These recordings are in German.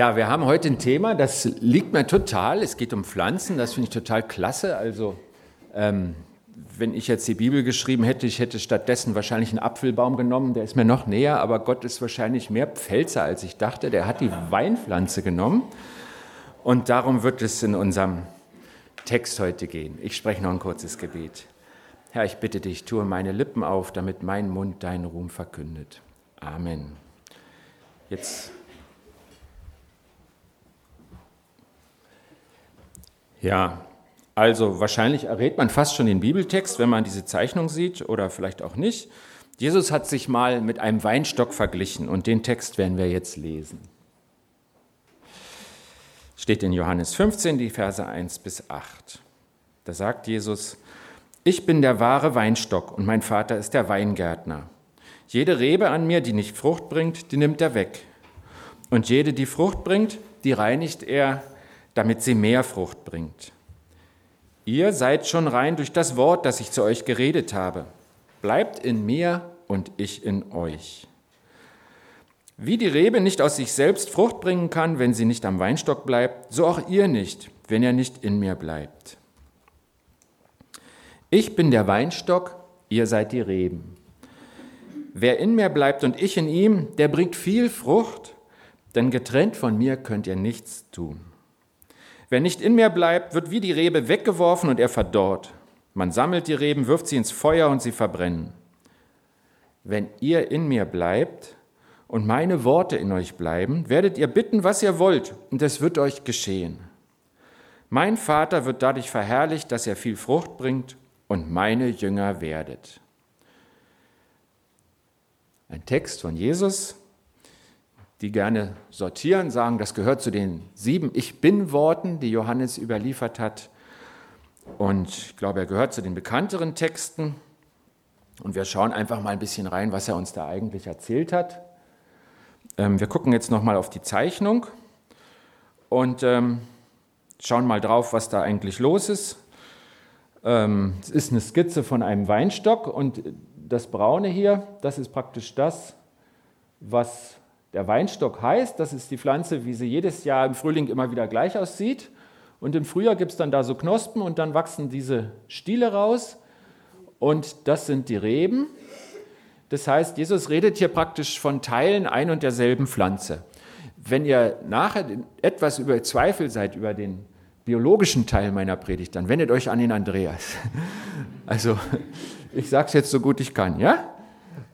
Ja, wir haben heute ein Thema, das liegt mir total. Es geht um Pflanzen, das finde ich total klasse. Also, ähm, wenn ich jetzt die Bibel geschrieben hätte, ich hätte stattdessen wahrscheinlich einen Apfelbaum genommen, der ist mir noch näher, aber Gott ist wahrscheinlich mehr Pfälzer, als ich dachte. Der hat die Weinpflanze genommen und darum wird es in unserem Text heute gehen. Ich spreche noch ein kurzes Gebet. Herr, ich bitte dich, tue meine Lippen auf, damit mein Mund deinen Ruhm verkündet. Amen. Jetzt Ja, also wahrscheinlich errät man fast schon den Bibeltext, wenn man diese Zeichnung sieht oder vielleicht auch nicht. Jesus hat sich mal mit einem Weinstock verglichen und den Text werden wir jetzt lesen. Steht in Johannes 15, die Verse 1 bis 8. Da sagt Jesus, ich bin der wahre Weinstock und mein Vater ist der Weingärtner. Jede Rebe an mir, die nicht Frucht bringt, die nimmt er weg. Und jede, die Frucht bringt, die reinigt er, damit sie mehr Frucht bringt. Ihr seid schon rein durch das Wort, das ich zu euch geredet habe. Bleibt in mir und ich in euch. Wie die Rebe nicht aus sich selbst Frucht bringen kann, wenn sie nicht am Weinstock bleibt, so auch ihr nicht, wenn ihr nicht in mir bleibt. Ich bin der Weinstock, ihr seid die Reben. Wer in mir bleibt und ich in ihm, der bringt viel Frucht, denn getrennt von mir könnt ihr nichts tun. Wer nicht in mir bleibt, wird wie die Rebe weggeworfen und er verdorrt. Man sammelt die Reben, wirft sie ins Feuer und sie verbrennen. Wenn ihr in mir bleibt und meine Worte in euch bleiben, werdet ihr bitten, was ihr wollt, und es wird euch geschehen. Mein Vater wird dadurch verherrlicht, dass er viel Frucht bringt und meine Jünger werdet. Ein Text von Jesus, die gerne sortieren, sagen, das gehört zu den sieben Ich bin-Worten, die Johannes überliefert hat. Und ich glaube, er gehört zu den bekannteren Texten. Und wir schauen einfach mal ein bisschen rein, was er uns da eigentlich erzählt hat. Ähm, wir gucken jetzt nochmal auf die Zeichnung und ähm, schauen mal drauf, was da eigentlich los ist. Ähm, es ist eine Skizze von einem Weinstock und das Braune hier, das ist praktisch das, was der Weinstock heißt, das ist die Pflanze, wie sie jedes Jahr im Frühling immer wieder gleich aussieht. Und im Frühjahr gibt es dann da so Knospen und dann wachsen diese Stiele raus. Und das sind die Reben. Das heißt, Jesus redet hier praktisch von Teilen ein und derselben Pflanze. Wenn ihr nachher etwas über Zweifel seid über den biologischen Teil meiner Predigt, dann wendet euch an den Andreas. Also, ich sage es jetzt so gut ich kann, ja?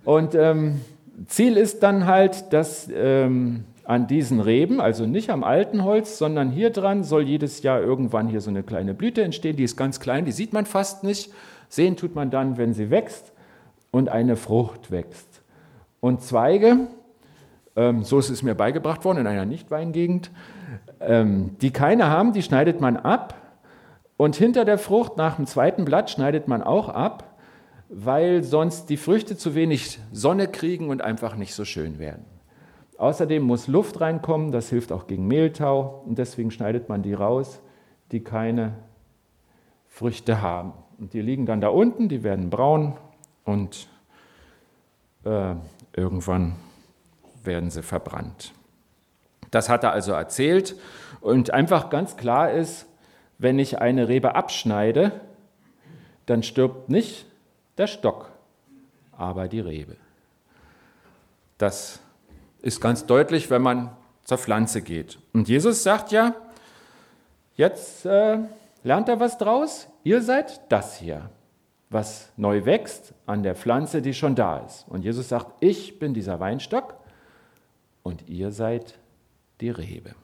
Und ähm, Ziel ist dann halt, dass ähm, an diesen Reben, also nicht am alten Holz, sondern hier dran, soll jedes Jahr irgendwann hier so eine kleine Blüte entstehen. Die ist ganz klein, die sieht man fast nicht. Sehen tut man dann, wenn sie wächst und eine Frucht wächst. Und Zweige, ähm, so ist es mir beigebracht worden in einer Nichtweingegend, ähm, die keine haben, die schneidet man ab. Und hinter der Frucht, nach dem zweiten Blatt, schneidet man auch ab weil sonst die Früchte zu wenig Sonne kriegen und einfach nicht so schön werden. Außerdem muss Luft reinkommen, das hilft auch gegen Mehltau und deswegen schneidet man die raus, die keine Früchte haben. Und die liegen dann da unten, die werden braun und äh, irgendwann werden sie verbrannt. Das hat er also erzählt und einfach ganz klar ist, wenn ich eine Rebe abschneide, dann stirbt nicht der Stock, aber die Rebe. Das ist ganz deutlich, wenn man zur Pflanze geht. Und Jesus sagt ja, jetzt äh, lernt er was draus, ihr seid das hier, was neu wächst an der Pflanze, die schon da ist. Und Jesus sagt, ich bin dieser Weinstock und ihr seid die Rebe.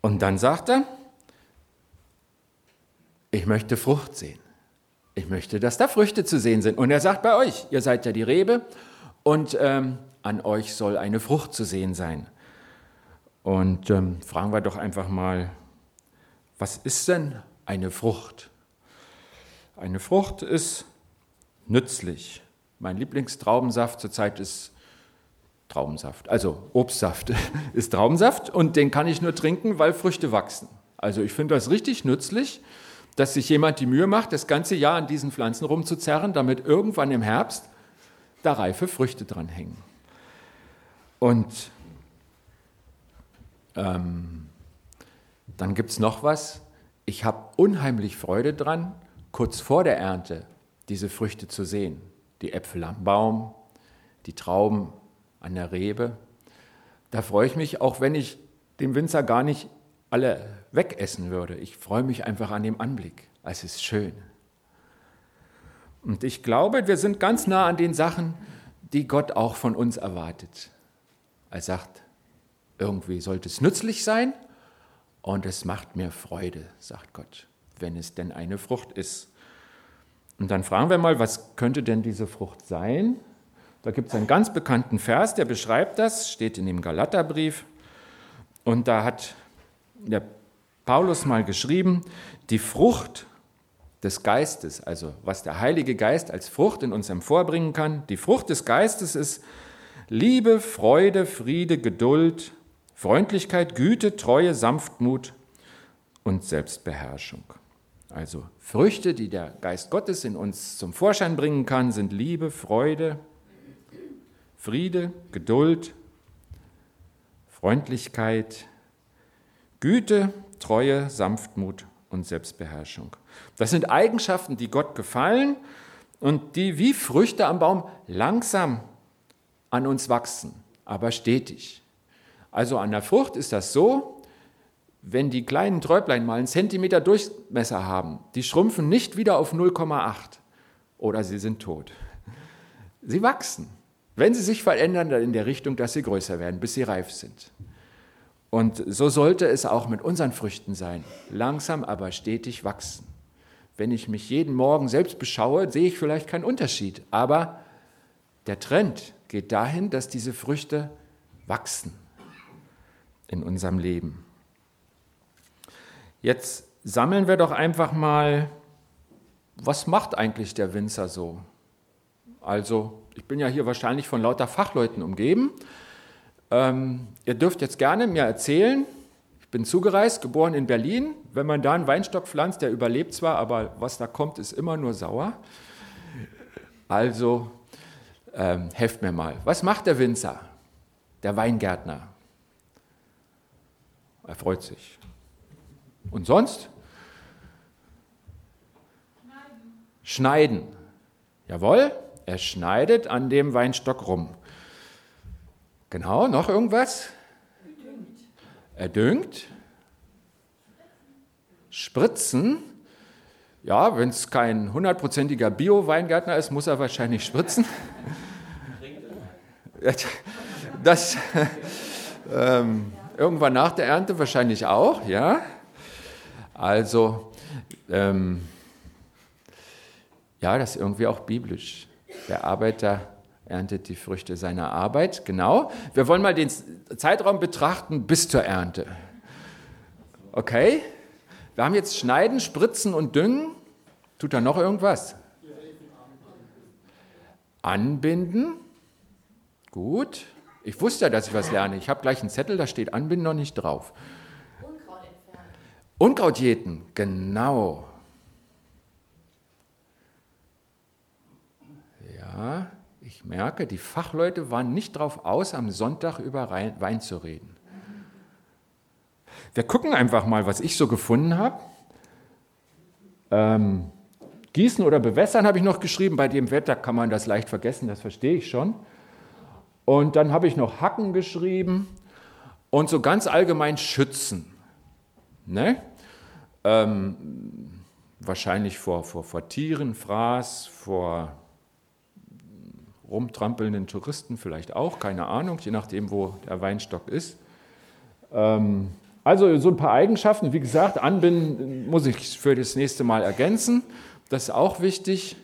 Und dann sagt er, ich möchte Frucht sehen. Ich möchte, dass da Früchte zu sehen sind. Und er sagt bei euch, ihr seid ja die Rebe und ähm, an euch soll eine Frucht zu sehen sein. Und ähm, fragen wir doch einfach mal, was ist denn eine Frucht? Eine Frucht ist nützlich. Mein Lieblingstraubensaft zurzeit ist Traubensaft. Also Obstsaft ist Traubensaft und den kann ich nur trinken, weil Früchte wachsen. Also ich finde das richtig nützlich dass sich jemand die Mühe macht, das ganze Jahr an diesen Pflanzen rumzuzerren, damit irgendwann im Herbst da reife Früchte dran hängen. Und ähm, dann gibt es noch was. Ich habe unheimlich Freude dran, kurz vor der Ernte diese Früchte zu sehen. Die Äpfel am Baum, die Trauben an der Rebe. Da freue ich mich, auch wenn ich dem Winzer gar nicht alle wegessen würde. Ich freue mich einfach an dem Anblick. Es ist schön. Und ich glaube, wir sind ganz nah an den Sachen, die Gott auch von uns erwartet. Er sagt, irgendwie sollte es nützlich sein und es macht mir Freude, sagt Gott, wenn es denn eine Frucht ist. Und dann fragen wir mal, was könnte denn diese Frucht sein? Da gibt es einen ganz bekannten Vers, der beschreibt das, steht in dem Galaterbrief. Und da hat der Paulus mal geschrieben, die Frucht des Geistes, also was der Heilige Geist als Frucht in uns emporbringen kann, die Frucht des Geistes ist Liebe, Freude, Friede, Geduld, Freundlichkeit, Güte, Treue, Sanftmut und Selbstbeherrschung. Also Früchte, die der Geist Gottes in uns zum Vorschein bringen kann, sind Liebe, Freude, Friede, Geduld, Freundlichkeit, Güte, Treue, Sanftmut und Selbstbeherrschung. Das sind Eigenschaften, die Gott gefallen und die wie Früchte am Baum langsam an uns wachsen, aber stetig. Also an der Frucht ist das so, wenn die kleinen Träublein mal einen Zentimeter Durchmesser haben, die schrumpfen nicht wieder auf 0,8 oder sie sind tot. Sie wachsen. Wenn sie sich verändern, dann in der Richtung, dass sie größer werden, bis sie reif sind. Und so sollte es auch mit unseren Früchten sein. Langsam, aber stetig wachsen. Wenn ich mich jeden Morgen selbst beschaue, sehe ich vielleicht keinen Unterschied. Aber der Trend geht dahin, dass diese Früchte wachsen in unserem Leben. Jetzt sammeln wir doch einfach mal, was macht eigentlich der Winzer so? Also, ich bin ja hier wahrscheinlich von lauter Fachleuten umgeben. Ähm, ihr dürft jetzt gerne mir erzählen, ich bin zugereist, geboren in Berlin. Wenn man da einen Weinstock pflanzt, der überlebt zwar, aber was da kommt, ist immer nur sauer. Also ähm, helft mir mal. Was macht der Winzer, der Weingärtner? Er freut sich. Und sonst? Schneiden. Schneiden. Jawohl, er schneidet an dem Weinstock rum. Genau, noch irgendwas? Er düngt. Spritzen. Ja, wenn es kein hundertprozentiger Bio-Weingärtner ist, muss er wahrscheinlich spritzen. Das ähm, irgendwann nach der Ernte wahrscheinlich auch, ja. Also, ähm, ja, das ist irgendwie auch biblisch. Der Arbeiter erntet die Früchte seiner Arbeit. Genau. Wir wollen mal den Zeitraum betrachten bis zur Ernte. Okay? Wir haben jetzt Schneiden, Spritzen und Düngen. Tut da noch irgendwas? Anbinden. Gut. Ich wusste ja, dass ich was lerne. Ich habe gleich einen Zettel, da steht Anbinden noch nicht drauf. Unkraut entfernen. Unkraut jäten, genau. Ja, ich merke, die Fachleute waren nicht darauf aus, am Sonntag über Wein zu reden. Wir gucken einfach mal, was ich so gefunden habe. Ähm, Gießen oder bewässern habe ich noch geschrieben. Bei dem Wetter kann man das leicht vergessen, das verstehe ich schon. Und dann habe ich noch Hacken geschrieben und so ganz allgemein schützen. Ne? Ähm, wahrscheinlich vor, vor, vor Tieren, Fraß, vor rumtrampelnden Touristen vielleicht auch, keine Ahnung, je nachdem, wo der Weinstock ist. Ähm, also so ein paar Eigenschaften, wie gesagt, anbinden muss ich für das nächste Mal ergänzen. Das ist auch wichtig,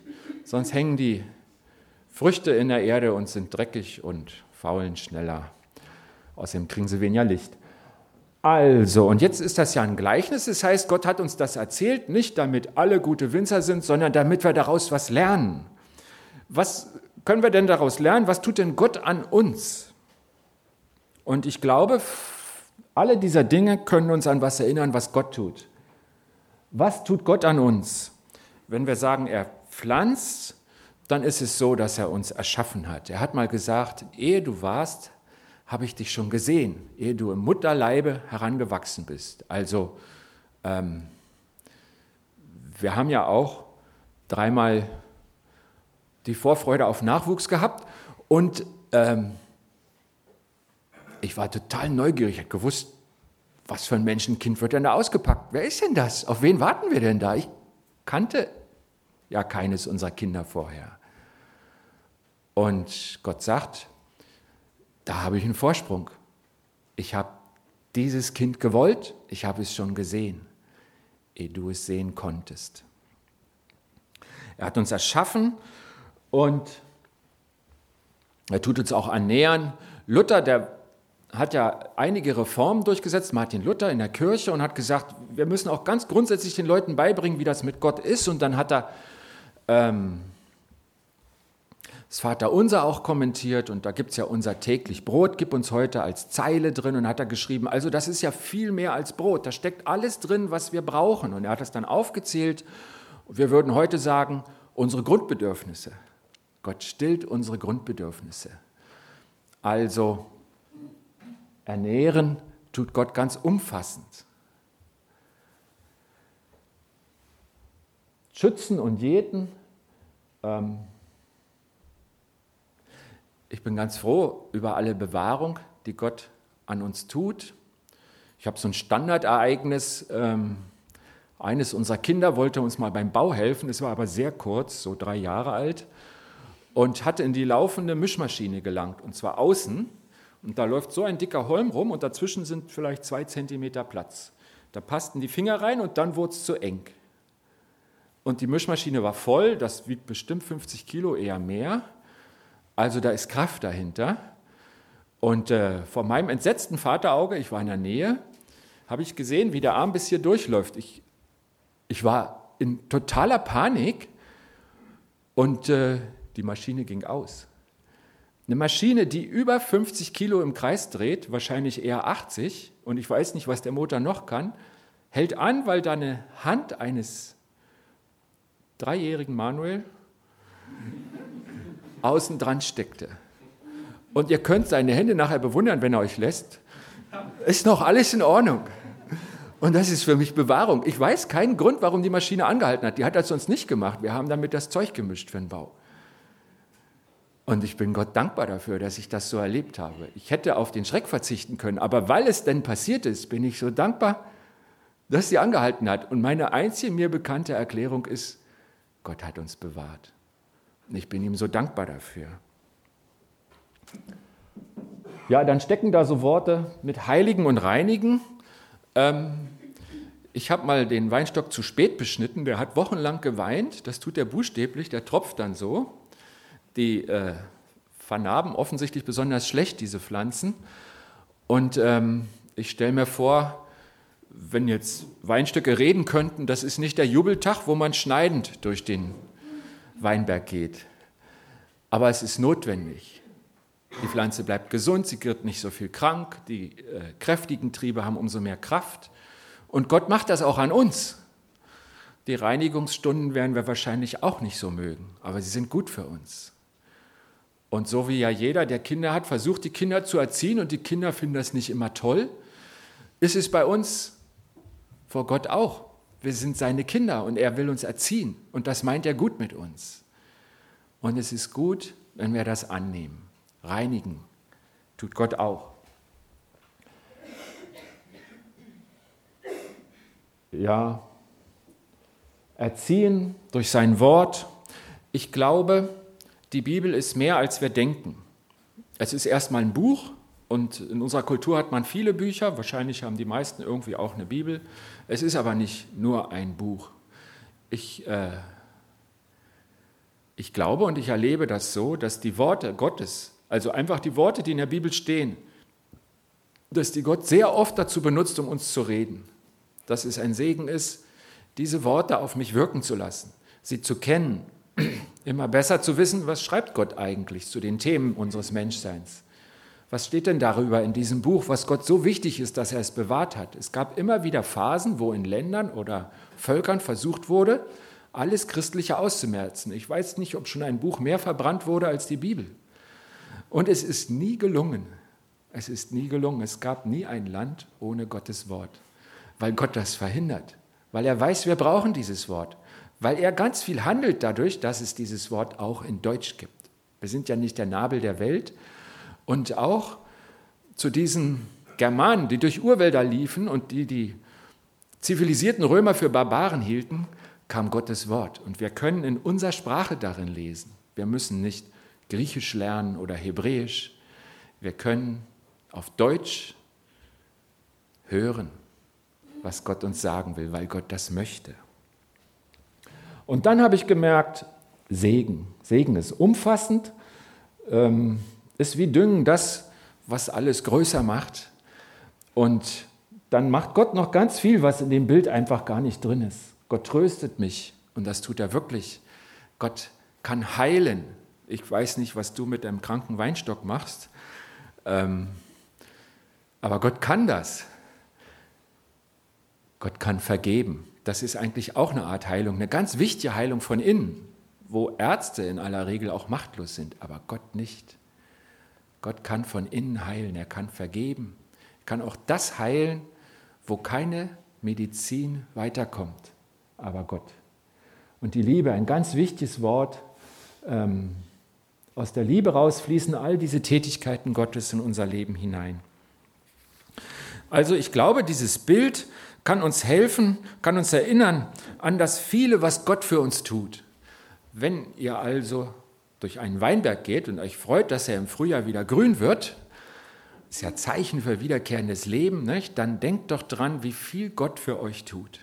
sonst hängen die Früchte in der Erde und sind dreckig und faulen schneller. Außerdem kriegen sie weniger Licht. Also, und jetzt ist das ja ein Gleichnis. Das heißt, Gott hat uns das erzählt, nicht damit alle gute Winzer sind, sondern damit wir daraus was lernen. Was können wir denn daraus lernen? Was tut denn Gott an uns? Und ich glaube, alle dieser Dinge können uns an was erinnern, was Gott tut. Was tut Gott an uns? Wenn wir sagen, er pflanzt, dann ist es so, dass er uns erschaffen hat. Er hat mal gesagt, ehe du warst, habe ich dich schon gesehen, ehe du im Mutterleibe herangewachsen bist. Also ähm, wir haben ja auch dreimal die Vorfreude auf Nachwuchs gehabt und ähm, ich war total neugierig, ich habe gewusst, was für ein Menschenkind wird denn da ausgepackt? Wer ist denn das? Auf wen warten wir denn da? Ich kannte ja keines unserer Kinder vorher. Und Gott sagt, da habe ich einen Vorsprung. Ich habe dieses Kind gewollt, ich habe es schon gesehen, ehe du es sehen konntest. Er hat uns erschaffen und er tut uns auch ernähren. Luther, der hat ja einige Reformen durchgesetzt, Martin Luther in der Kirche, und hat gesagt, wir müssen auch ganz grundsätzlich den Leuten beibringen, wie das mit Gott ist. Und dann hat er ähm, das Vaterunser auch kommentiert und da gibt es ja unser täglich Brot, gib uns heute als Zeile drin und hat er geschrieben, also das ist ja viel mehr als Brot, da steckt alles drin, was wir brauchen. Und er hat das dann aufgezählt. Wir würden heute sagen, unsere Grundbedürfnisse. Gott stillt unsere Grundbedürfnisse. Also ernähren tut Gott ganz umfassend. Schützen und jäten. Ähm, ich bin ganz froh über alle Bewahrung, die Gott an uns tut. Ich habe so ein Standardereignis. Ähm, eines unserer Kinder wollte uns mal beim Bau helfen, es war aber sehr kurz, so drei Jahre alt, und hatte in die laufende Mischmaschine gelangt, und zwar außen. Und da läuft so ein dicker Holm rum und dazwischen sind vielleicht zwei Zentimeter Platz. Da passten die Finger rein und dann wurde es zu eng. Und die Mischmaschine war voll, das wiegt bestimmt 50 Kilo, eher mehr. Also da ist Kraft dahinter. Und äh, vor meinem entsetzten Vaterauge, ich war in der Nähe, habe ich gesehen, wie der Arm bis hier durchläuft. Ich, ich war in totaler Panik und äh, die Maschine ging aus. Eine Maschine, die über 50 Kilo im Kreis dreht, wahrscheinlich eher 80, und ich weiß nicht, was der Motor noch kann, hält an, weil da eine Hand eines dreijährigen Manuel außen dran steckte. Und ihr könnt seine Hände nachher bewundern, wenn er euch lässt. Ist noch alles in Ordnung. Und das ist für mich Bewahrung. Ich weiß keinen Grund, warum die Maschine angehalten hat. Die hat das sonst nicht gemacht. Wir haben damit das Zeug gemischt für den Bau. Und ich bin Gott dankbar dafür, dass ich das so erlebt habe. Ich hätte auf den Schreck verzichten können, aber weil es denn passiert ist, bin ich so dankbar, dass sie angehalten hat. Und meine einzige mir bekannte Erklärung ist, Gott hat uns bewahrt. Und ich bin ihm so dankbar dafür. Ja, dann stecken da so Worte mit Heiligen und Reinigen. Ähm, ich habe mal den Weinstock zu spät beschnitten, der hat wochenlang geweint, das tut er buchstäblich, der tropft dann so. Die äh, vernarben offensichtlich besonders schlecht, diese Pflanzen. Und ähm, ich stelle mir vor, wenn jetzt Weinstöcke reden könnten, das ist nicht der Jubeltag, wo man schneidend durch den Weinberg geht. Aber es ist notwendig. Die Pflanze bleibt gesund, sie wird nicht so viel krank, die äh, kräftigen Triebe haben umso mehr Kraft. Und Gott macht das auch an uns. Die Reinigungsstunden werden wir wahrscheinlich auch nicht so mögen, aber sie sind gut für uns. Und so wie ja jeder, der Kinder hat, versucht, die Kinder zu erziehen und die Kinder finden das nicht immer toll, ist es bei uns vor Gott auch. Wir sind seine Kinder und er will uns erziehen. Und das meint er gut mit uns. Und es ist gut, wenn wir das annehmen. Reinigen tut Gott auch. Ja, erziehen durch sein Wort. Ich glaube, die Bibel ist mehr, als wir denken. Es ist erstmal ein Buch, und in unserer Kultur hat man viele Bücher, wahrscheinlich haben die meisten irgendwie auch eine Bibel. Es ist aber nicht nur ein Buch. Ich, äh, ich glaube und ich erlebe das so, dass die Worte Gottes, also einfach die Worte, die in der Bibel stehen, dass die Gott sehr oft dazu benutzt, um uns zu reden. Dass es ein Segen ist, diese Worte auf mich wirken zu lassen, sie zu kennen, immer besser zu wissen, was schreibt Gott eigentlich zu den Themen unseres Menschseins. Was steht denn darüber in diesem Buch, was Gott so wichtig ist, dass er es bewahrt hat? Es gab immer wieder Phasen, wo in Ländern oder Völkern versucht wurde, alles Christliche auszumerzen. Ich weiß nicht, ob schon ein Buch mehr verbrannt wurde als die Bibel. Und es ist nie gelungen. Es ist nie gelungen. Es gab nie ein Land ohne Gottes Wort, weil Gott das verhindert, weil er weiß, wir brauchen dieses Wort, weil er ganz viel handelt dadurch, dass es dieses Wort auch in Deutsch gibt. Wir sind ja nicht der Nabel der Welt und auch zu diesen Germanen, die durch Urwälder liefen und die die zivilisierten Römer für Barbaren hielten, kam Gottes Wort. Und wir können in unserer Sprache darin lesen. Wir müssen nicht Griechisch lernen oder Hebräisch. Wir können auf Deutsch hören, was Gott uns sagen will, weil Gott das möchte. Und dann habe ich gemerkt, Segen. Segen ist umfassend, ähm, ist wie Düngen das, was alles größer macht. Und dann macht Gott noch ganz viel, was in dem Bild einfach gar nicht drin ist. Gott tröstet mich und das tut er wirklich. Gott kann heilen. Ich weiß nicht, was du mit deinem kranken Weinstock machst, ähm, aber Gott kann das. Gott kann vergeben. Das ist eigentlich auch eine Art Heilung, eine ganz wichtige Heilung von innen, wo Ärzte in aller Regel auch machtlos sind, aber Gott nicht. Gott kann von innen heilen, er kann vergeben, er kann auch das heilen, wo keine Medizin weiterkommt, aber Gott. Und die Liebe, ein ganz wichtiges Wort. Ähm, aus der Liebe raus fließen all diese Tätigkeiten Gottes in unser Leben hinein. Also ich glaube, dieses Bild kann uns helfen, kann uns erinnern an das viele, was Gott für uns tut. Wenn ihr also durch einen Weinberg geht und euch freut, dass er im Frühjahr wieder grün wird, ist ja Zeichen für wiederkehrendes Leben, nicht? dann denkt doch dran, wie viel Gott für euch tut.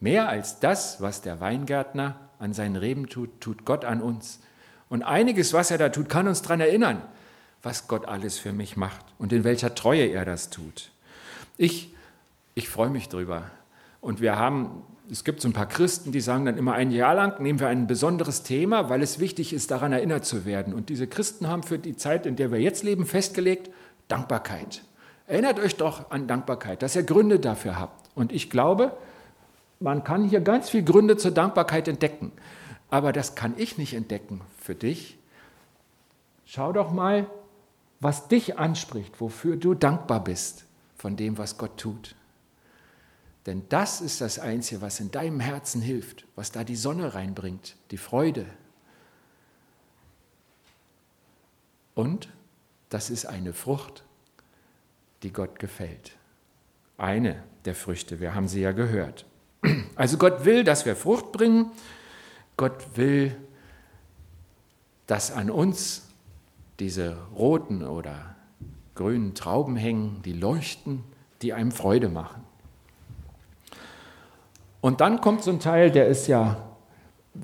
Mehr als das, was der Weingärtner an seinen Reben tut, tut Gott an uns. Und einiges, was er da tut, kann uns daran erinnern, was Gott alles für mich macht und in welcher Treue er das tut. Ich, ich freue mich drüber. Und wir haben, es gibt so ein paar Christen, die sagen dann immer ein Jahr lang nehmen wir ein besonderes Thema, weil es wichtig ist, daran erinnert zu werden. Und diese Christen haben für die Zeit, in der wir jetzt leben, festgelegt, Dankbarkeit. Erinnert euch doch an Dankbarkeit, dass ihr Gründe dafür habt. Und ich glaube, man kann hier ganz viele Gründe zur Dankbarkeit entdecken. Aber das kann ich nicht entdecken für dich. Schau doch mal, was dich anspricht, wofür du dankbar bist von dem, was Gott tut. Denn das ist das Einzige, was in deinem Herzen hilft, was da die Sonne reinbringt, die Freude. Und das ist eine Frucht, die Gott gefällt. Eine der Früchte, wir haben sie ja gehört. Also Gott will, dass wir Frucht bringen. Gott will, dass an uns diese roten oder grünen Trauben hängen, die leuchten, die einem Freude machen. Und dann kommt so ein Teil, der ist ja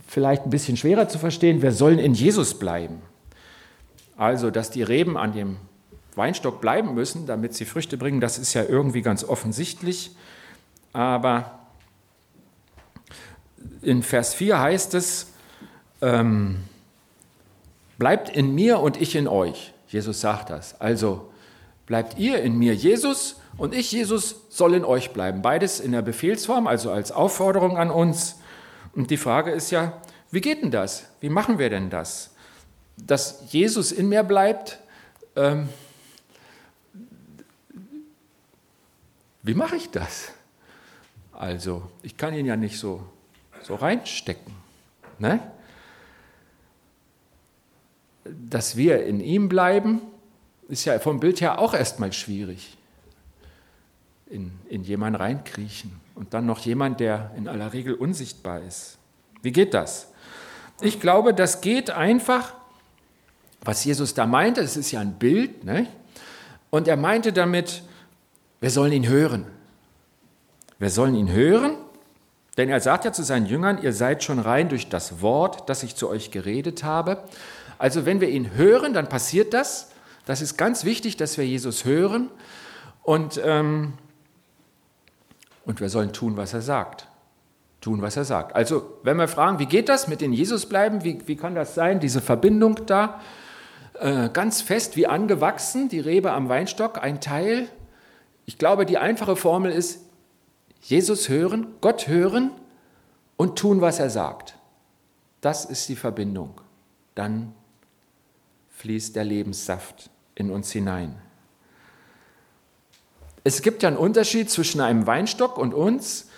vielleicht ein bisschen schwerer zu verstehen. Wir sollen in Jesus bleiben. Also, dass die Reben an dem Weinstock bleiben müssen, damit sie Früchte bringen, das ist ja irgendwie ganz offensichtlich. Aber in Vers 4 heißt es, ähm, bleibt in mir und ich in euch. Jesus sagt das. Also bleibt ihr in mir, Jesus, und ich, Jesus, soll in euch bleiben. Beides in der Befehlsform, also als Aufforderung an uns. Und die Frage ist ja, wie geht denn das? Wie machen wir denn das? dass Jesus in mir bleibt, ähm, wie mache ich das? Also, ich kann ihn ja nicht so, so reinstecken. Ne? Dass wir in ihm bleiben, ist ja vom Bild her auch erstmal schwierig. In, in jemanden reinkriechen und dann noch jemand, der in aller Regel unsichtbar ist. Wie geht das? Ich glaube, das geht einfach, was Jesus da meinte, es ist ja ein Bild, ne? und er meinte damit, wir sollen ihn hören. Wir sollen ihn hören, denn er sagt ja zu seinen Jüngern, ihr seid schon rein durch das Wort, das ich zu euch geredet habe. Also wenn wir ihn hören, dann passiert das. Das ist ganz wichtig, dass wir Jesus hören und, ähm, und wir sollen tun, was er sagt. Tun, was er sagt. Also wenn wir fragen, wie geht das mit in Jesus bleiben, wie, wie kann das sein, diese Verbindung da, äh, ganz fest wie angewachsen, die Rebe am Weinstock, ein Teil. Ich glaube, die einfache Formel ist, Jesus hören, Gott hören und tun, was er sagt. Das ist die Verbindung. Dann fließt der Lebenssaft in uns hinein. Es gibt ja einen Unterschied zwischen einem Weinstock und uns.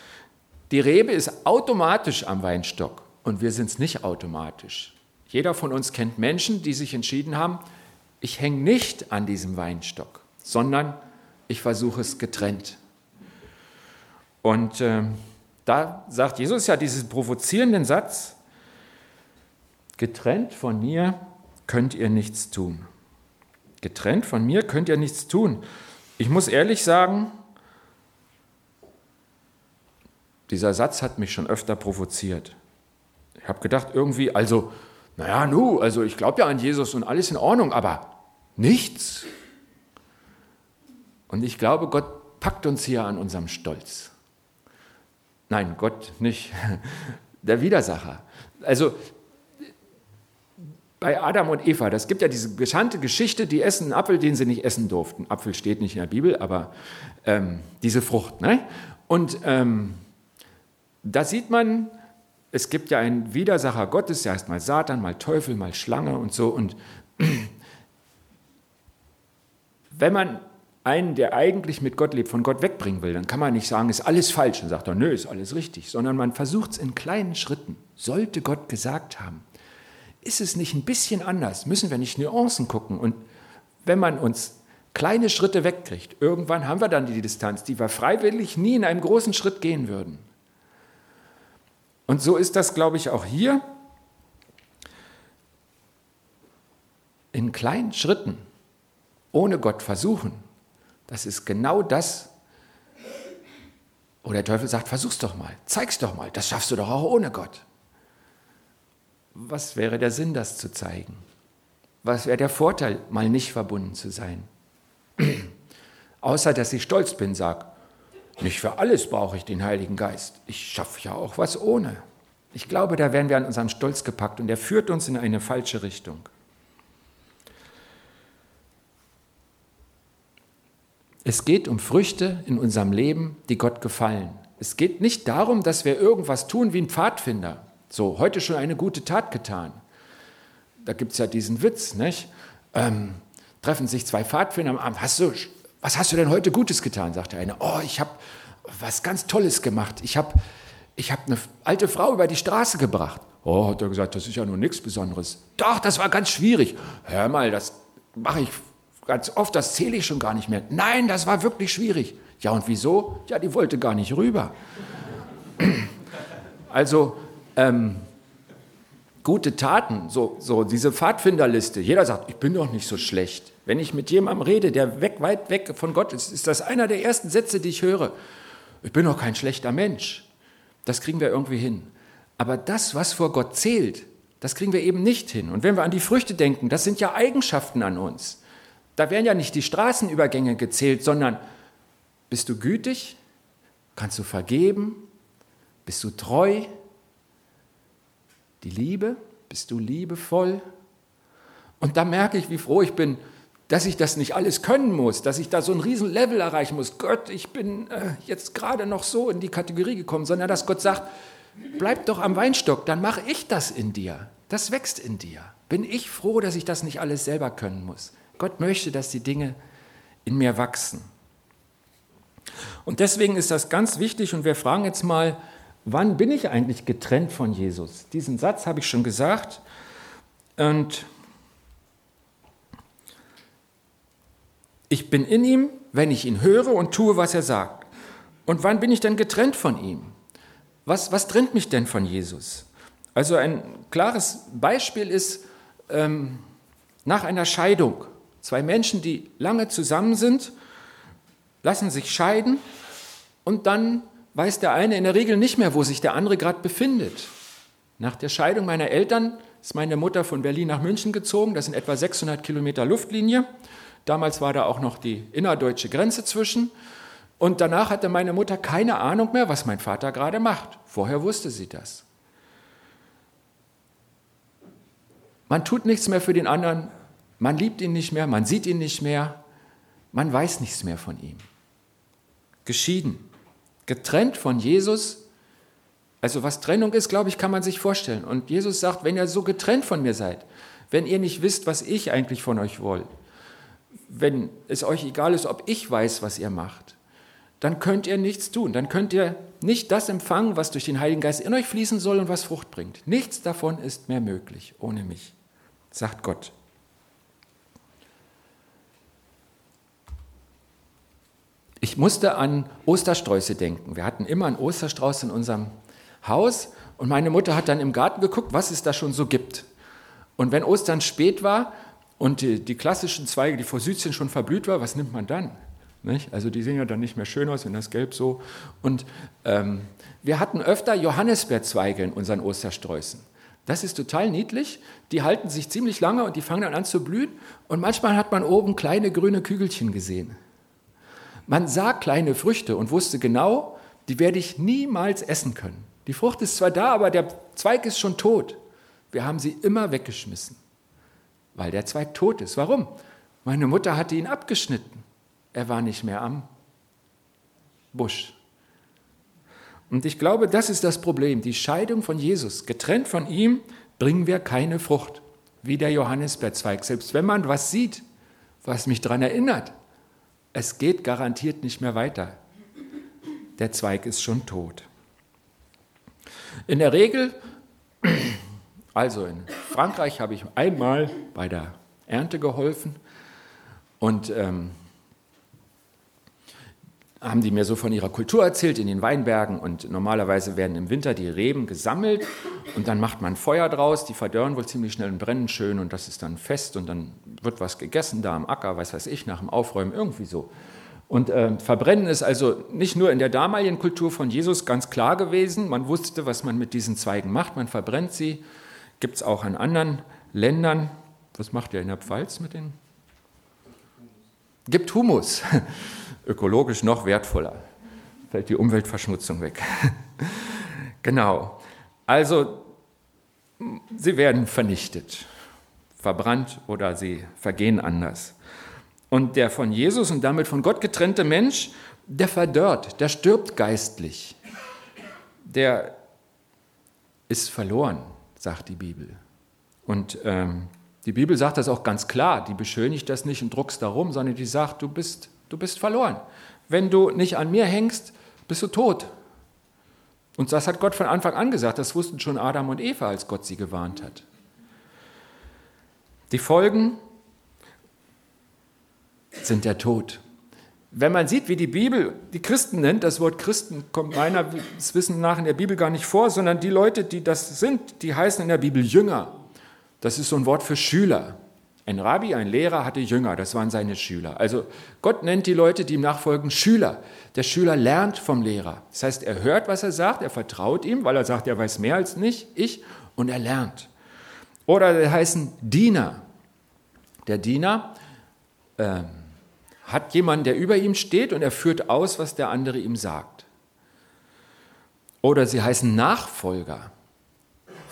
Die Rebe ist automatisch am Weinstock und wir sind es nicht automatisch. Jeder von uns kennt Menschen, die sich entschieden haben, ich hänge nicht an diesem Weinstock, sondern ich versuche es getrennt. Und äh, da sagt Jesus ja diesen provozierenden Satz, getrennt von mir könnt ihr nichts tun. Getrennt von mir könnt ihr nichts tun. Ich muss ehrlich sagen, dieser Satz hat mich schon öfter provoziert. Ich habe gedacht, irgendwie, also, naja, nu, also ich glaube ja an Jesus und alles in Ordnung, aber nichts. Und ich glaube, Gott packt uns hier an unserem Stolz. Nein, Gott nicht, der Widersacher. Also bei Adam und Eva, das gibt ja diese bekannte Geschichte, die essen einen Apfel, den sie nicht essen durften. Apfel steht nicht in der Bibel, aber ähm, diese Frucht. Ne? Und ähm, da sieht man, es gibt ja einen Widersacher Gottes, der heißt mal Satan, mal Teufel, mal Schlange und so. Und wenn man einen, der eigentlich mit Gott lebt, von Gott wegbringen will, dann kann man nicht sagen, ist alles falsch. Dann sagt er, nö, ist alles richtig. Sondern man versucht es in kleinen Schritten. Sollte Gott gesagt haben, ist es nicht ein bisschen anders? Müssen wir nicht Nuancen gucken? Und wenn man uns kleine Schritte wegkriegt, irgendwann haben wir dann die Distanz, die wir freiwillig nie in einem großen Schritt gehen würden. Und so ist das, glaube ich, auch hier. In kleinen Schritten, ohne Gott versuchen, das ist genau das, wo der Teufel sagt, versuch's doch mal, zeig's doch mal, das schaffst du doch auch ohne Gott. Was wäre der Sinn, das zu zeigen? Was wäre der Vorteil, mal nicht verbunden zu sein? Außer dass ich stolz bin, sage, nicht für alles brauche ich den Heiligen Geist. Ich schaffe ja auch was ohne. Ich glaube, da werden wir an unserem Stolz gepackt und er führt uns in eine falsche Richtung. Es geht um Früchte in unserem Leben, die Gott gefallen. Es geht nicht darum, dass wir irgendwas tun wie ein Pfadfinder. So, heute schon eine gute Tat getan. Da gibt es ja diesen Witz, nicht? Ähm, treffen sich zwei Pfadfinder am Abend. Hast du, was hast du denn heute Gutes getan? sagt der eine. Oh, ich habe was ganz Tolles gemacht. Ich habe ich hab eine alte Frau über die Straße gebracht. Oh, hat er gesagt, das ist ja nur nichts Besonderes. Doch, das war ganz schwierig. Hör mal, das mache ich ganz oft, das zähle ich schon gar nicht mehr. Nein, das war wirklich schwierig. Ja, und wieso? Ja, die wollte gar nicht rüber. Also, ähm, gute Taten, so, so diese Pfadfinderliste. Jeder sagt, ich bin doch nicht so schlecht. Wenn ich mit jemandem rede, der weg, weit weg von Gott ist, ist das einer der ersten Sätze, die ich höre. Ich bin doch kein schlechter Mensch. Das kriegen wir irgendwie hin. Aber das, was vor Gott zählt, das kriegen wir eben nicht hin. Und wenn wir an die Früchte denken, das sind ja Eigenschaften an uns. Da werden ja nicht die Straßenübergänge gezählt, sondern bist du gütig? Kannst du vergeben? Bist du treu? Die Liebe? Bist du liebevoll? Und da merke ich, wie froh ich bin, dass ich das nicht alles können muss, dass ich da so ein riesen Level erreichen muss. Gott, ich bin äh, jetzt gerade noch so in die Kategorie gekommen, sondern dass Gott sagt, bleib doch am Weinstock, dann mache ich das in dir. Das wächst in dir. Bin ich froh, dass ich das nicht alles selber können muss. Gott möchte, dass die Dinge in mir wachsen. Und deswegen ist das ganz wichtig und wir fragen jetzt mal, wann bin ich eigentlich getrennt von Jesus? Diesen Satz habe ich schon gesagt. Und Ich bin in ihm, wenn ich ihn höre und tue, was er sagt. Und wann bin ich denn getrennt von ihm? Was, was trennt mich denn von Jesus? Also ein klares Beispiel ist ähm, nach einer Scheidung. Zwei Menschen, die lange zusammen sind, lassen sich scheiden und dann weiß der eine in der Regel nicht mehr, wo sich der andere gerade befindet. Nach der Scheidung meiner Eltern ist meine Mutter von Berlin nach München gezogen. Das sind etwa 600 Kilometer Luftlinie. Damals war da auch noch die innerdeutsche Grenze zwischen. Und danach hatte meine Mutter keine Ahnung mehr, was mein Vater gerade macht. Vorher wusste sie das. Man tut nichts mehr für den anderen, man liebt ihn nicht mehr, man sieht ihn nicht mehr, man weiß nichts mehr von ihm. Geschieden, getrennt von Jesus. Also was Trennung ist, glaube ich, kann man sich vorstellen. Und Jesus sagt, wenn ihr so getrennt von mir seid, wenn ihr nicht wisst, was ich eigentlich von euch will, wenn es euch egal ist, ob ich weiß, was ihr macht, dann könnt ihr nichts tun. Dann könnt ihr nicht das empfangen, was durch den Heiligen Geist in euch fließen soll und was Frucht bringt. Nichts davon ist mehr möglich ohne mich, sagt Gott. Ich musste an Ostersträuße denken. Wir hatten immer einen Osterstrauß in unserem Haus und meine Mutter hat dann im Garten geguckt, was es da schon so gibt. Und wenn Ostern spät war und die, die klassischen Zweige, die Forsythien schon verblüht war, was nimmt man dann? Nicht? Also die sehen ja dann nicht mehr schön aus, wenn das Gelb so. Und ähm, wir hatten öfter Johannisbeerzweige in unseren Ostersträußen. Das ist total niedlich. Die halten sich ziemlich lange und die fangen dann an zu blühen. Und manchmal hat man oben kleine grüne Kügelchen gesehen. Man sah kleine Früchte und wusste genau, die werde ich niemals essen können. Die Frucht ist zwar da, aber der Zweig ist schon tot. Wir haben sie immer weggeschmissen, weil der Zweig tot ist. Warum? Meine Mutter hatte ihn abgeschnitten. Er war nicht mehr am Busch. Und ich glaube, das ist das Problem. Die Scheidung von Jesus. Getrennt von ihm bringen wir keine Frucht. Wie der Johannisbeerzweig. Selbst wenn man was sieht, was mich daran erinnert, es geht garantiert nicht mehr weiter. Der Zweig ist schon tot. In der Regel, also in Frankreich habe ich einmal bei der Ernte geholfen und ähm, haben die mir so von ihrer Kultur erzählt in den Weinbergen und normalerweise werden im Winter die Reben gesammelt und dann macht man Feuer draus, die verdörren wohl ziemlich schnell und brennen schön und das ist dann fest und dann wird was gegessen da am Acker, was weiß ich, nach dem Aufräumen, irgendwie so. Und äh, Verbrennen ist also nicht nur in der damaligen Kultur von Jesus ganz klar gewesen. Man wusste, was man mit diesen Zweigen macht. Man verbrennt sie. Gibt es auch in anderen Ländern. Was macht ihr in der Pfalz mit den? Gibt Humus. Ökologisch noch wertvoller. Fällt die Umweltverschmutzung weg. genau. Also, sie werden vernichtet, verbrannt oder sie vergehen anders. Und der von Jesus und damit von Gott getrennte Mensch, der verdörrt, der stirbt geistlich. Der ist verloren, sagt die Bibel. Und ähm, die Bibel sagt das auch ganz klar. Die beschönigt das nicht und druckst darum, sondern die sagt, du bist, du bist verloren. Wenn du nicht an mir hängst, bist du tot. Und das hat Gott von Anfang an gesagt. Das wussten schon Adam und Eva, als Gott sie gewarnt hat. Die Folgen sind der Tod. Wenn man sieht, wie die Bibel die Christen nennt, das Wort Christen kommt meines Wissens nach in der Bibel gar nicht vor, sondern die Leute, die das sind, die heißen in der Bibel Jünger. Das ist so ein Wort für Schüler. Ein Rabbi, ein Lehrer hatte Jünger, das waren seine Schüler. Also Gott nennt die Leute, die ihm nachfolgen, Schüler. Der Schüler lernt vom Lehrer. Das heißt, er hört, was er sagt, er vertraut ihm, weil er sagt, er weiß mehr als nicht, ich, und er lernt. Oder sie heißen Diener. Der Diener, ähm, hat jemanden, der über ihm steht und er führt aus, was der andere ihm sagt. Oder sie heißen Nachfolger.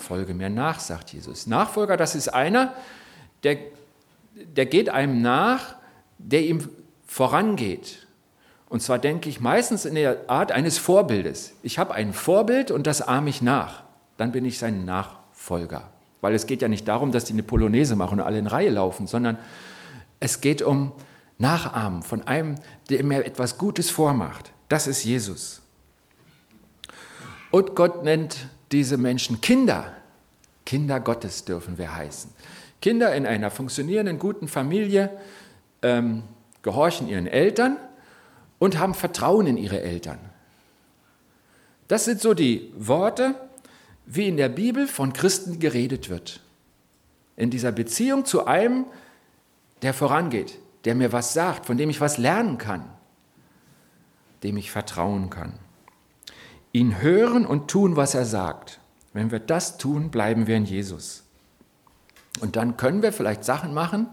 Folge mir nach, sagt Jesus. Nachfolger, das ist einer, der, der geht einem nach, der ihm vorangeht. Und zwar denke ich meistens in der Art eines Vorbildes. Ich habe ein Vorbild und das ahme ich nach. Dann bin ich sein Nachfolger. Weil es geht ja nicht darum, dass die eine Polonaise machen und alle in Reihe laufen, sondern es geht um Nachahmen von einem, der mir etwas Gutes vormacht. Das ist Jesus. Und Gott nennt diese Menschen Kinder. Kinder Gottes dürfen wir heißen. Kinder in einer funktionierenden, guten Familie ähm, gehorchen ihren Eltern und haben Vertrauen in ihre Eltern. Das sind so die Worte, wie in der Bibel von Christen geredet wird. In dieser Beziehung zu einem, der vorangeht, der mir was sagt, von dem ich was lernen kann, dem ich vertrauen kann. Ihn hören und tun, was er sagt. Wenn wir das tun, bleiben wir in Jesus. Und dann können wir vielleicht Sachen machen,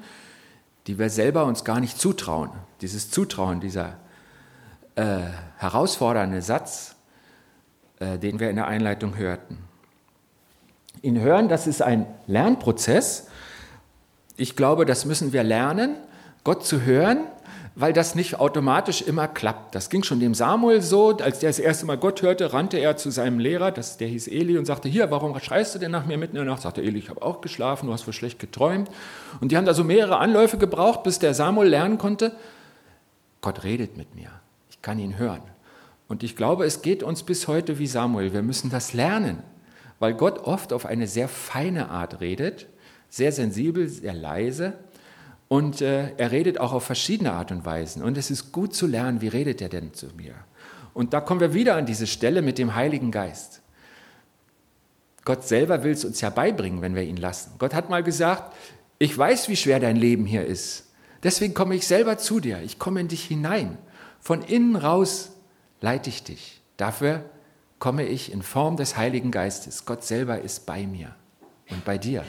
die wir selber uns gar nicht zutrauen. Dieses Zutrauen, dieser äh, herausfordernde Satz, äh, den wir in der Einleitung hörten. Ihn hören, das ist ein Lernprozess. Ich glaube, das müssen wir lernen. Gott zu hören, weil das nicht automatisch immer klappt. Das ging schon dem Samuel so, als der das erste Mal Gott hörte, rannte er zu seinem Lehrer, das, der hieß Eli, und sagte, hier, warum schreist du denn nach mir mitten in der Nacht? Sagte Eli, ich habe auch geschlafen, du hast wohl schlecht geträumt. Und die haben da so mehrere Anläufe gebraucht, bis der Samuel lernen konnte, Gott redet mit mir. Ich kann ihn hören. Und ich glaube, es geht uns bis heute wie Samuel. Wir müssen das lernen, weil Gott oft auf eine sehr feine Art redet, sehr sensibel, sehr leise. Und äh, er redet auch auf verschiedene Art und Weisen. Und es ist gut zu lernen, wie redet er denn zu mir. Und da kommen wir wieder an diese Stelle mit dem Heiligen Geist. Gott selber will es uns ja beibringen, wenn wir ihn lassen. Gott hat mal gesagt, ich weiß, wie schwer dein Leben hier ist. Deswegen komme ich selber zu dir. Ich komme in dich hinein. Von innen raus leite ich dich. Dafür komme ich in Form des Heiligen Geistes. Gott selber ist bei mir und bei dir,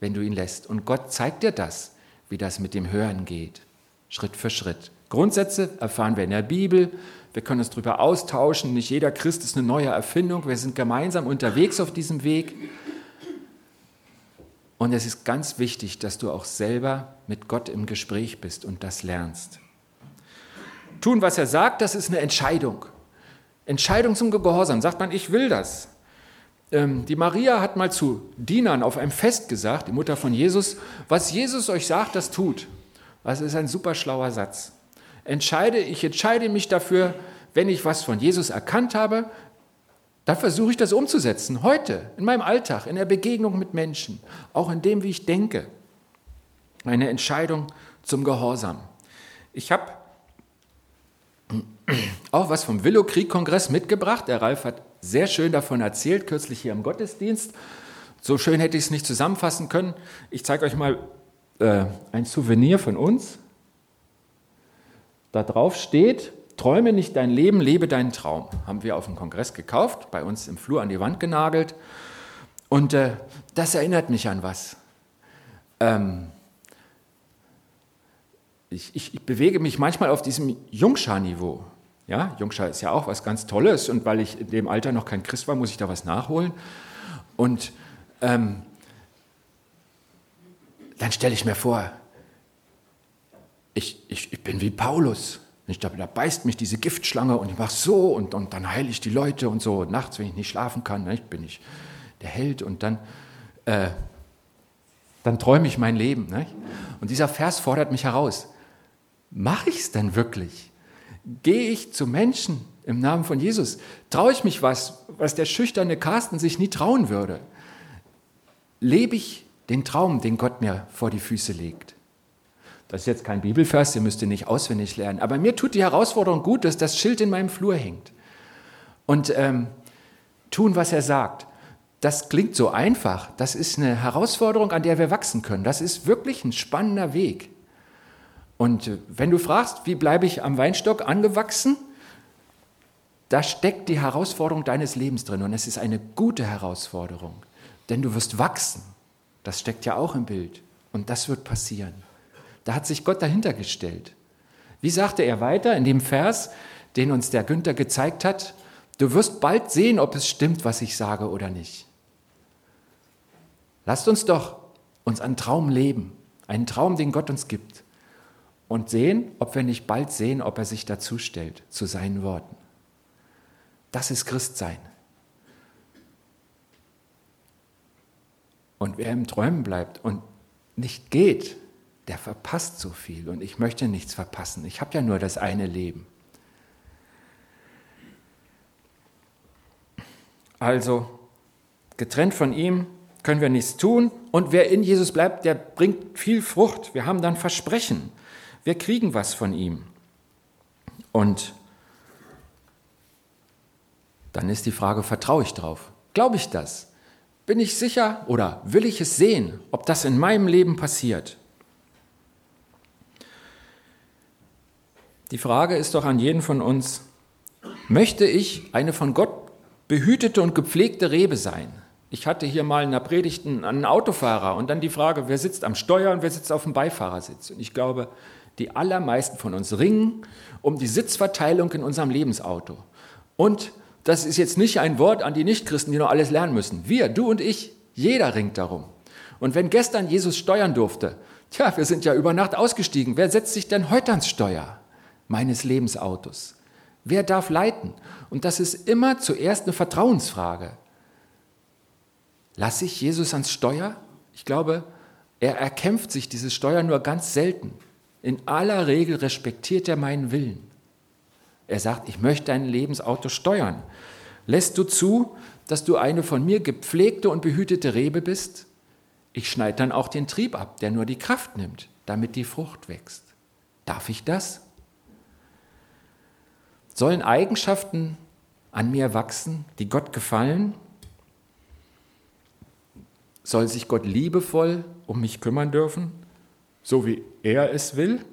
wenn du ihn lässt. Und Gott zeigt dir das, wie das mit dem Hören geht, Schritt für Schritt. Grundsätze erfahren wir in der Bibel. Wir können uns darüber austauschen. Nicht jeder Christ ist eine neue Erfindung. Wir sind gemeinsam unterwegs auf diesem Weg. Und es ist ganz wichtig, dass du auch selber mit Gott im Gespräch bist und das lernst. Tun, was er sagt, das ist eine Entscheidung. Entscheidung zum Gehorsam. Sagt man, ich will das. Ähm, die Maria hat mal zu Dienern auf einem Fest gesagt, die Mutter von Jesus, was Jesus euch sagt, das tut. Das ist ein super schlauer Satz. Entscheide, ich entscheide mich dafür, wenn ich was von Jesus erkannt habe, da versuche ich das umzusetzen, heute, in meinem Alltag, in der Begegnung mit Menschen, auch in dem, wie ich denke. Eine Entscheidung zum Gehorsam. Ich habe auch was vom Willow-Krieg-Kongress mitgebracht. Der Ralf hat sehr schön davon erzählt, kürzlich hier im Gottesdienst. So schön hätte ich es nicht zusammenfassen können. Ich zeige euch mal äh, ein Souvenir von uns. Da drauf steht, Träume nicht dein Leben, lebe deinen Traum. Haben wir auf dem Kongress gekauft, bei uns im Flur an die Wand genagelt. Und äh, das erinnert mich an was. Ähm, ich, ich, ich, bewege mich manchmal auf diesem Jungschar-Niveau. Ja, Jungschar ist ja auch was ganz Tolles und weil ich in dem Alter noch kein Christ war, muss ich da was nachholen. Und ähm, dann stelle ich mir vor, ich, ich, ich bin wie Paulus. Ich glaube, da beißt mich diese Giftschlange und ich mache so und, und dann heile ich die Leute und so. nachts, wenn ich nicht schlafen kann, nicht, bin ich der Held und dann, äh, dann träume ich mein Leben. Nicht? Und dieser Vers fordert mich heraus. Mache ich es denn wirklich? Gehe ich zu Menschen im Namen von Jesus? Traue ich mich was, was der schüchterne Carsten sich nie trauen würde? Lebe ich den Traum, den Gott mir vor die Füße legt? Das ist jetzt kein Bibelvers, ihr müsst ihn nicht auswendig lernen. Aber mir tut die Herausforderung gut, dass das Schild in meinem Flur hängt. Und ähm, tun, was er sagt. Das klingt so einfach. Das ist eine Herausforderung, an der wir wachsen können. Das ist wirklich ein spannender Weg. Und wenn du fragst, wie bleibe ich am Weinstock angewachsen, da steckt die Herausforderung deines Lebens drin. Und es ist eine gute Herausforderung. Denn du wirst wachsen. Das steckt ja auch im Bild. Und das wird passieren. Da hat sich Gott dahinter gestellt. Wie sagte er weiter in dem Vers, den uns der Günther gezeigt hat? Du wirst bald sehen, ob es stimmt, was ich sage oder nicht. Lasst uns doch uns einen Traum leben, einen Traum, den Gott uns gibt, und sehen, ob wir nicht bald sehen, ob er sich dazu stellt zu seinen Worten. Das ist Christsein. Und wer im Träumen bleibt und nicht geht, der verpasst so viel und ich möchte nichts verpassen. Ich habe ja nur das eine Leben. Also, getrennt von ihm können wir nichts tun und wer in Jesus bleibt, der bringt viel Frucht. Wir haben dann Versprechen. Wir kriegen was von ihm. Und dann ist die Frage, vertraue ich drauf? Glaube ich das? Bin ich sicher oder will ich es sehen, ob das in meinem Leben passiert? Die Frage ist doch an jeden von uns, möchte ich eine von Gott behütete und gepflegte Rebe sein? Ich hatte hier mal in der Predigt einen Autofahrer und dann die Frage, wer sitzt am Steuer und wer sitzt auf dem Beifahrersitz? Und ich glaube, die allermeisten von uns ringen um die Sitzverteilung in unserem Lebensauto. Und das ist jetzt nicht ein Wort an die Nichtchristen, die noch alles lernen müssen. Wir, du und ich, jeder ringt darum. Und wenn gestern Jesus steuern durfte, tja, wir sind ja über Nacht ausgestiegen, wer setzt sich denn heute ans Steuer? meines Lebensautos? Wer darf leiten? Und das ist immer zuerst eine Vertrauensfrage. Lasse ich Jesus ans Steuer? Ich glaube, er erkämpft sich dieses Steuer nur ganz selten. In aller Regel respektiert er meinen Willen. Er sagt, ich möchte dein Lebensauto steuern. Lässt du zu, dass du eine von mir gepflegte und behütete Rebe bist? Ich schneide dann auch den Trieb ab, der nur die Kraft nimmt, damit die Frucht wächst. Darf ich das? Sollen Eigenschaften an mir wachsen, die Gott gefallen? Soll sich Gott liebevoll um mich kümmern dürfen, so wie er es will?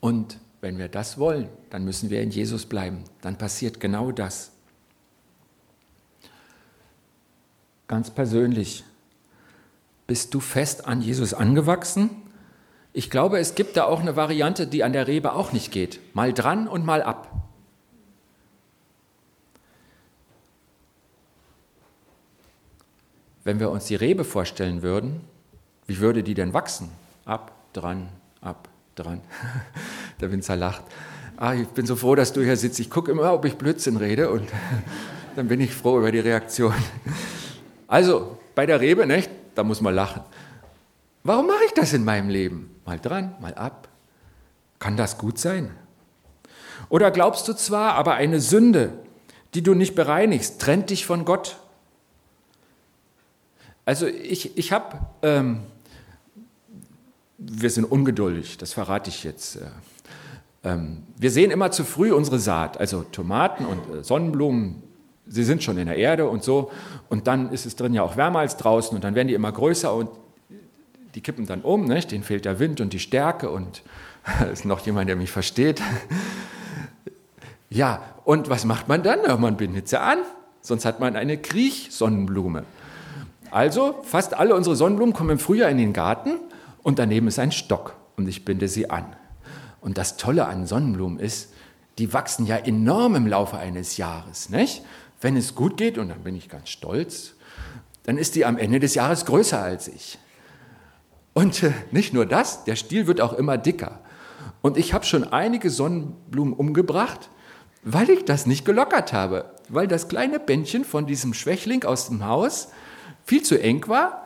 Und wenn wir das wollen, dann müssen wir in Jesus bleiben. Dann passiert genau das. Ganz persönlich, bist du fest an Jesus angewachsen? Ich glaube, es gibt da auch eine Variante, die an der Rebe auch nicht geht. Mal dran und mal ab. Wenn wir uns die Rebe vorstellen würden, wie würde die denn wachsen? Ab, dran, ab, dran. Der Winzer lacht. Ah, ich bin so froh, dass du hier sitzt. Ich gucke immer, ob ich Blödsinn rede und dann bin ich froh über die Reaktion. Also, bei der Rebe, nicht? da muss man lachen. Warum mache ich das in meinem Leben? Mal dran, mal ab. Kann das gut sein? Oder glaubst du zwar, aber eine Sünde, die du nicht bereinigst, trennt dich von Gott? Also ich, ich habe, ähm, wir sind ungeduldig, das verrate ich jetzt. Äh, ähm, wir sehen immer zu früh unsere Saat, also Tomaten und äh, Sonnenblumen, sie sind schon in der Erde und so. Und dann ist es drin ja auch wärmer als draußen und dann werden die immer größer und die kippen dann um, nicht? denen fehlt der Wind und die Stärke und ist noch jemand, der mich versteht. Ja, und was macht man dann? Man bindet sie an, sonst hat man eine Kriechsonnenblume. Also, fast alle unsere Sonnenblumen kommen im Frühjahr in den Garten und daneben ist ein Stock und ich binde sie an. Und das Tolle an Sonnenblumen ist, die wachsen ja enorm im Laufe eines Jahres. Nicht? Wenn es gut geht, und dann bin ich ganz stolz, dann ist die am Ende des Jahres größer als ich. Und äh, nicht nur das, der Stiel wird auch immer dicker. Und ich habe schon einige Sonnenblumen umgebracht, weil ich das nicht gelockert habe, weil das kleine Bändchen von diesem Schwächling aus dem Haus viel zu eng war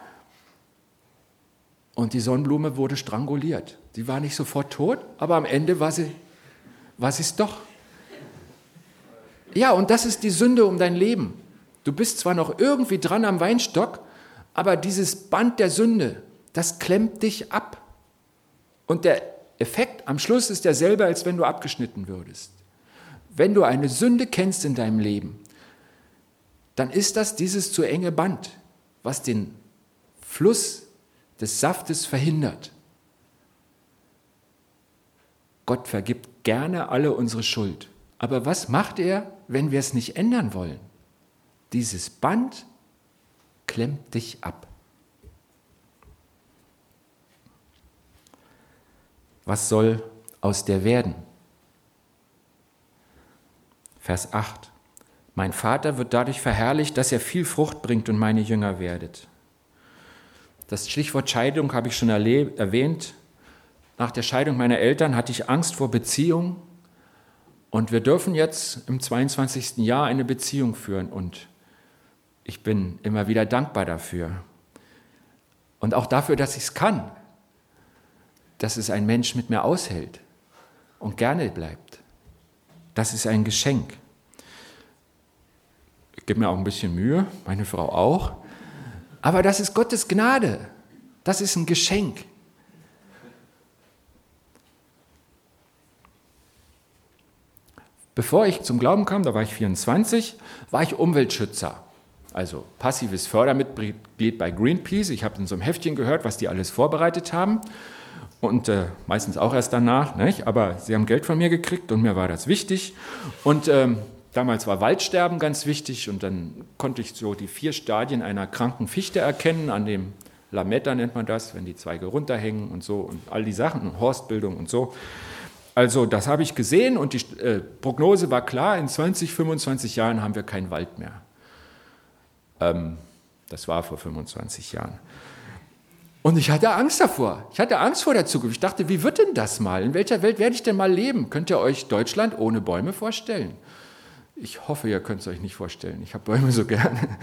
und die Sonnenblume wurde stranguliert. Sie war nicht sofort tot, aber am Ende war sie, war sie es doch. Ja, und das ist die Sünde um dein Leben. Du bist zwar noch irgendwie dran am Weinstock, aber dieses Band der Sünde, das klemmt dich ab. Und der Effekt am Schluss ist derselbe, als wenn du abgeschnitten würdest. Wenn du eine Sünde kennst in deinem Leben, dann ist das dieses zu enge Band was den Fluss des Saftes verhindert. Gott vergibt gerne alle unsere Schuld. Aber was macht er, wenn wir es nicht ändern wollen? Dieses Band klemmt dich ab. Was soll aus der werden? Vers 8. Mein Vater wird dadurch verherrlicht, dass er viel Frucht bringt und meine Jünger werdet. Das Stichwort Scheidung habe ich schon erwähnt. Nach der Scheidung meiner Eltern hatte ich Angst vor Beziehung und wir dürfen jetzt im 22. Jahr eine Beziehung führen und ich bin immer wieder dankbar dafür. Und auch dafür, dass ich es kann, dass es ein Mensch mit mir aushält und gerne bleibt. Das ist ein Geschenk gebe mir auch ein bisschen Mühe, meine Frau auch. Aber das ist Gottes Gnade. Das ist ein Geschenk. Bevor ich zum Glauben kam, da war ich 24, war ich Umweltschützer. Also passives Fördermitglied bei Greenpeace. Ich habe in so einem Heftchen gehört, was die alles vorbereitet haben. Und äh, meistens auch erst danach. Nicht? Aber sie haben Geld von mir gekriegt und mir war das wichtig. Und ähm, Damals war Waldsterben ganz wichtig und dann konnte ich so die vier Stadien einer kranken Fichte erkennen, an dem Lametta nennt man das, wenn die Zweige runterhängen und so und all die Sachen Horstbildung und so. Also das habe ich gesehen und die äh, Prognose war klar, in 20, 25 Jahren haben wir keinen Wald mehr. Ähm, das war vor 25 Jahren. Und ich hatte Angst davor. Ich hatte Angst vor der Zukunft. Ich dachte, wie wird denn das mal? In welcher Welt werde ich denn mal leben? Könnt ihr euch Deutschland ohne Bäume vorstellen? Ich hoffe, ihr könnt es euch nicht vorstellen. Ich habe Bäume so gerne.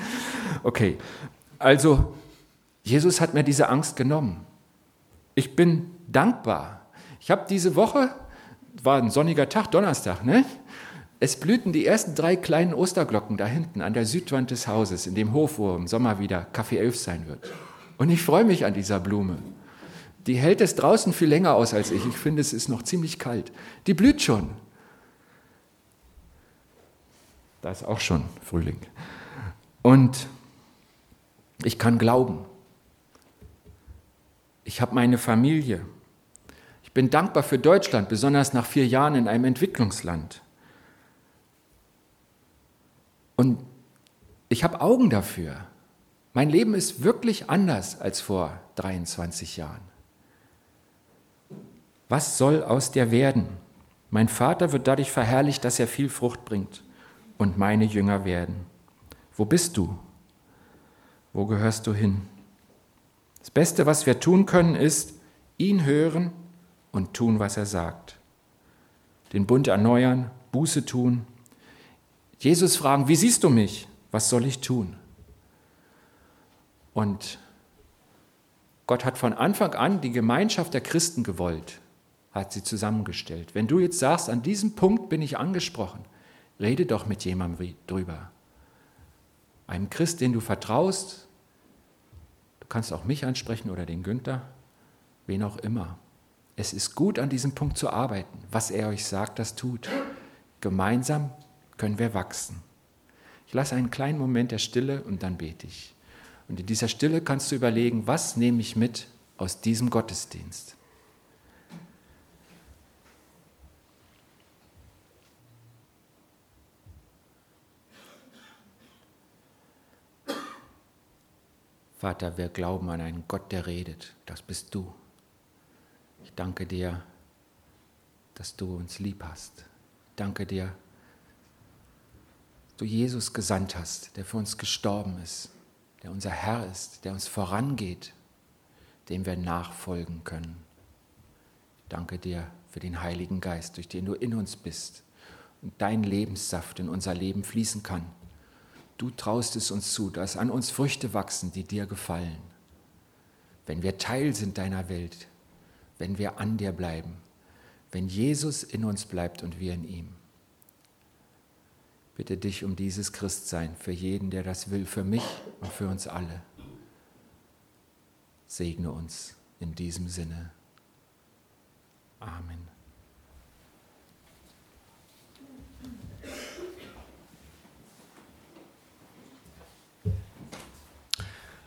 Okay, also Jesus hat mir diese Angst genommen. Ich bin dankbar. Ich habe diese Woche war ein sonniger Tag, Donnerstag, ne? Es blühten die ersten drei kleinen Osterglocken da hinten an der Südwand des Hauses, in dem Hof, wo im Sommer wieder Kaffee 11 sein wird. Und ich freue mich an dieser Blume. Die hält es draußen viel länger aus als ich. Ich finde, es ist noch ziemlich kalt. Die blüht schon. Da ist auch schon Frühling. Und ich kann glauben. Ich habe meine Familie. Ich bin dankbar für Deutschland, besonders nach vier Jahren in einem Entwicklungsland. Und ich habe Augen dafür. Mein Leben ist wirklich anders als vor 23 Jahren. Was soll aus dir werden? Mein Vater wird dadurch verherrlicht, dass er viel Frucht bringt und meine Jünger werden. Wo bist du? Wo gehörst du hin? Das Beste, was wir tun können, ist, ihn hören und tun, was er sagt. Den Bund erneuern, Buße tun. Jesus fragen, wie siehst du mich? Was soll ich tun? Und Gott hat von Anfang an die Gemeinschaft der Christen gewollt hat sie zusammengestellt. Wenn du jetzt sagst, an diesem Punkt bin ich angesprochen, rede doch mit jemandem drüber. Einem Christ, den du vertraust, du kannst auch mich ansprechen oder den Günther, wen auch immer. Es ist gut, an diesem Punkt zu arbeiten. Was er euch sagt, das tut. Gemeinsam können wir wachsen. Ich lasse einen kleinen Moment der Stille und dann bete ich. Und in dieser Stille kannst du überlegen, was nehme ich mit aus diesem Gottesdienst? Vater, wir glauben an einen Gott, der redet. Das bist du. Ich danke dir, dass du uns lieb hast. Ich danke dir, dass du Jesus gesandt hast, der für uns gestorben ist, der unser Herr ist, der uns vorangeht, dem wir nachfolgen können. Ich danke dir für den Heiligen Geist, durch den du in uns bist und dein Lebenssaft in unser Leben fließen kann. Du traust es uns zu, dass an uns Früchte wachsen, die dir gefallen. Wenn wir Teil sind deiner Welt, wenn wir an dir bleiben, wenn Jesus in uns bleibt und wir in ihm. Bitte dich um dieses Christsein für jeden, der das will, für mich und für uns alle. Segne uns in diesem Sinne. Amen.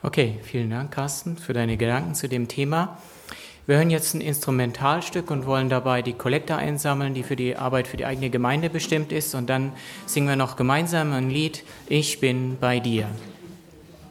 Okay, vielen Dank, Carsten, für deine Gedanken zu dem Thema. Wir hören jetzt ein Instrumentalstück und wollen dabei die Kollekte einsammeln, die für die Arbeit für die eigene Gemeinde bestimmt ist. Und dann singen wir noch gemeinsam ein Lied, Ich bin bei dir.